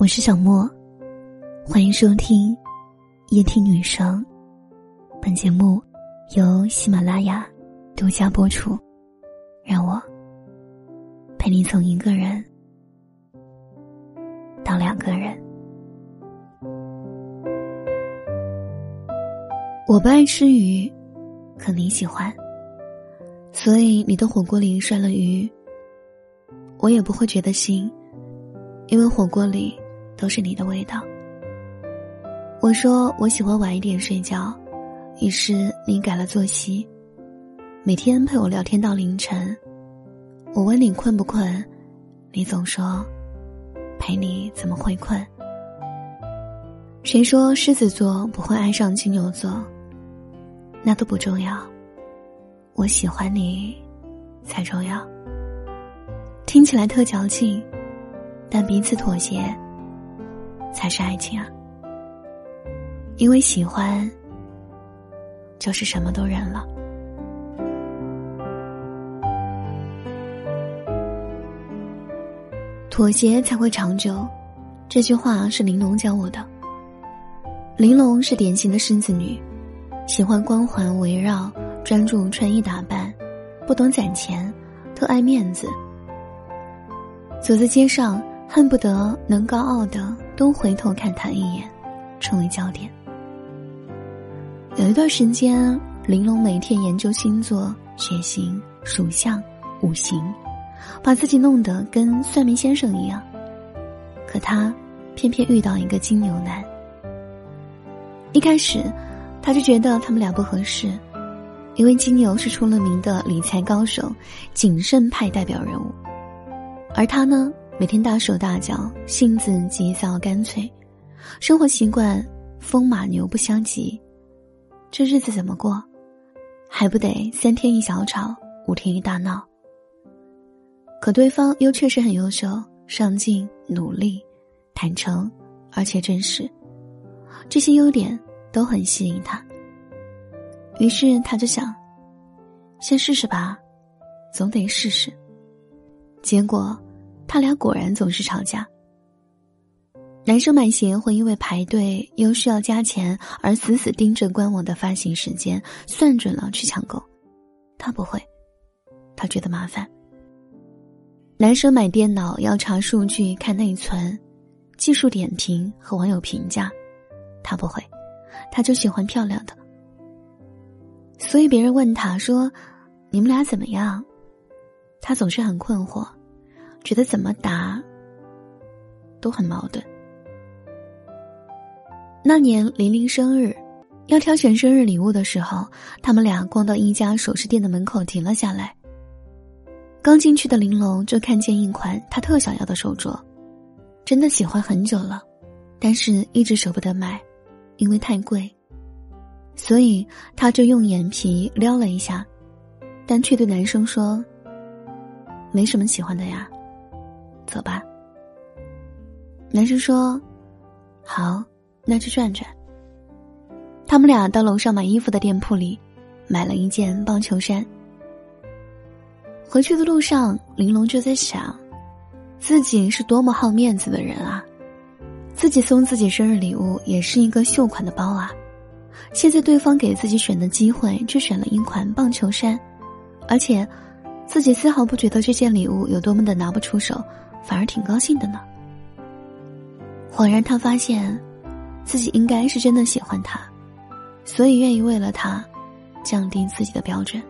我是小莫，欢迎收听夜听女生。本节目由喜马拉雅独家播出。让我陪你从一个人到两个人。我不爱吃鱼，可你喜欢，所以你的火锅里涮了鱼，我也不会觉得腥，因为火锅里。都是你的味道。我说我喜欢晚一点睡觉，于是你改了作息，每天陪我聊天到凌晨。我问你困不困，你总说陪你怎么会困？谁说狮子座不会爱上金牛座？那都不重要，我喜欢你才重要。听起来特矫情，但彼此妥协。才是爱情啊！因为喜欢，就是什么都忍了。妥协才会长久，这句话是玲珑教我的。玲珑是典型的狮子女，喜欢光环围绕，专注穿衣打扮，不懂攒钱，特爱面子。走在街上。恨不得能高傲的都回头看他一眼，成为焦点。有一段时间，玲珑每天研究星座、血型、属相、五行，把自己弄得跟算命先生一样。可他偏偏遇到一个金牛男。一开始，他就觉得他们俩不合适，因为金牛是出了名的理财高手、谨慎派代表人物，而他呢？每天大手大脚，性子急躁干脆，生活习惯风马牛不相及，这日子怎么过？还不得三天一小吵，五天一大闹。可对方又确实很优秀、上进、努力、坦诚，而且真实，这些优点都很吸引他。于是他就想，先试试吧，总得试试。结果。他俩果然总是吵架。男生买鞋会因为排队又需要加钱而死死盯着官网的发行时间，算准了去抢购。他不会，他觉得麻烦。男生买电脑要查数据、看内存、技术点评和网友评价，他不会，他就喜欢漂亮的。所以别人问他说：“你们俩怎么样？”他总是很困惑。觉得怎么答都很矛盾。那年玲玲生日，要挑选生日礼物的时候，他们俩逛到一家首饰店的门口停了下来。刚进去的玲珑就看见一款她特想要的手镯，真的喜欢很久了，但是一直舍不得买，因为太贵。所以她就用眼皮撩了一下，但却对男生说：“没什么喜欢的呀。”走吧。男生说：“好，那去转转。”他们俩到楼上买衣服的店铺里，买了一件棒球衫。回去的路上，玲珑就在想，自己是多么好面子的人啊！自己送自己生日礼物也是一个秀款的包啊，现在对方给自己选的机会，却选了一款棒球衫，而且自己丝毫不觉得这件礼物有多么的拿不出手。反而挺高兴的呢。恍然，他发现，自己应该是真的喜欢他，所以愿意为了他，降低自己的标准。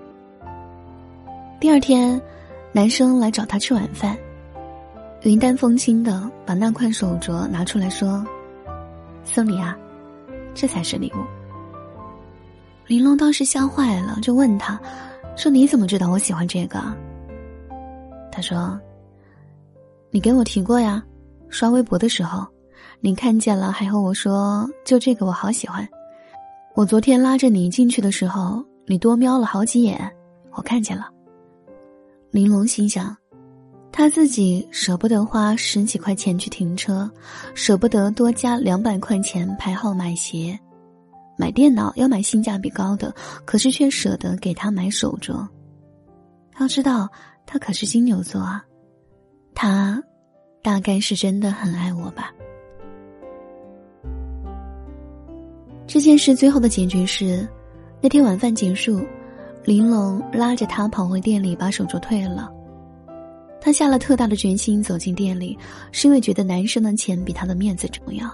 第二天，男生来找他吃晚饭，云淡风轻的把那块手镯拿出来说：“送你啊，这才是礼物。”玲珑当时吓坏了，就问他，说：“你怎么知道我喜欢这个？”他说。你给我提过呀，刷微博的时候，你看见了还和我说：“就这个我好喜欢。”我昨天拉着你进去的时候，你多瞄了好几眼，我看见了。玲珑心想，他自己舍不得花十几块钱去停车，舍不得多加两百块钱排号买鞋，买电脑要买性价比高的，可是却舍得给他买手镯。要知道，他可是金牛座啊。他大概是真的很爱我吧。这件事最后的结局是那天晚饭结束玲珑拉着他跑回店里把手镯退了。他下了特大的决心走进店里是因为觉得男生的钱比他的面子重要。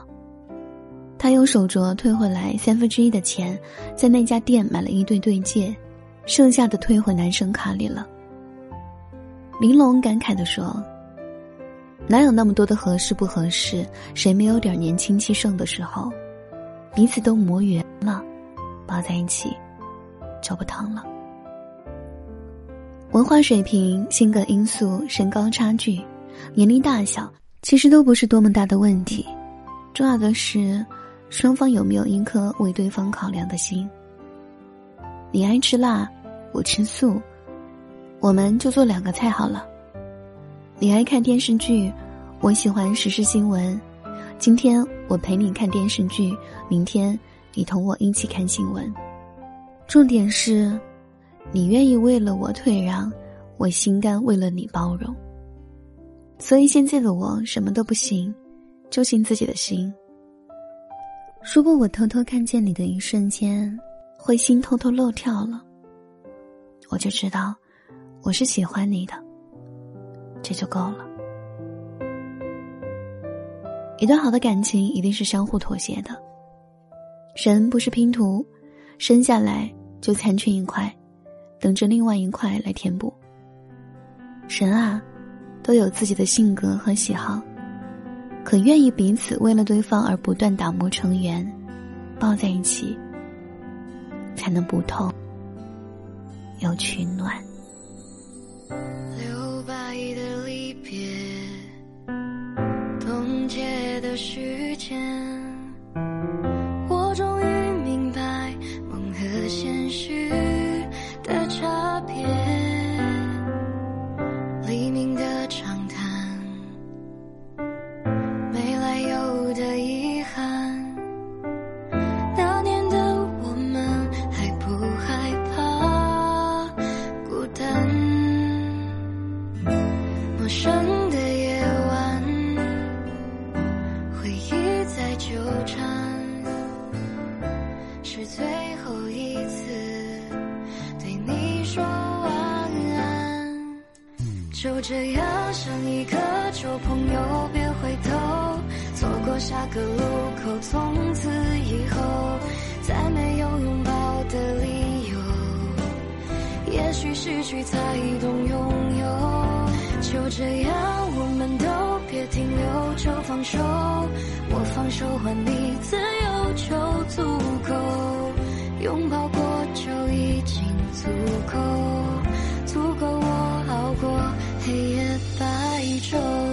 他用手镯退回来三分之一的钱在那家店买了一对对戒剩下的退回男生卡里了。玲珑感慨地说哪有那么多的合适不合适？谁没有点年轻气盛的时候？”彼此都磨圆了，抱在一起就不疼了。文化水平、性格因素、身高差距、年龄大小，其实都不是多么大的问题。重要的是，双方有没有一颗为对方考量的心。你爱吃辣，我吃素，我们就做两个菜好了。你爱看电视剧，我喜欢时事新闻。今天我陪你看电视剧，明天你同我一起看新闻。重点是，你愿意为了我退让，我心甘为了你包容。所以现在的我什么都不行，就信自己的心。如果我偷偷看见你的一瞬间，会心偷偷漏跳了，我就知道我是喜欢你的，这就够了。一段好的感情一定是相互妥协的。人不是拼图，生下来就残缺一块，等着另外一块来填补。人啊，都有自己的性格和喜好，可愿意彼此为了对方而不断打磨成圆，抱在一起，才能不痛又取暖。留白的离别冻结的时间我终于明白梦和现实纠缠，是最后一次对你说晚安就这样，像一个旧朋友，别回头，错过下个路口，从此以后再没有拥抱的理由。也许失去才懂拥有。就这样，我们都别停留，就放手，双手还你自由就足够，拥抱过就已经足够，足够我熬过。黑夜白昼。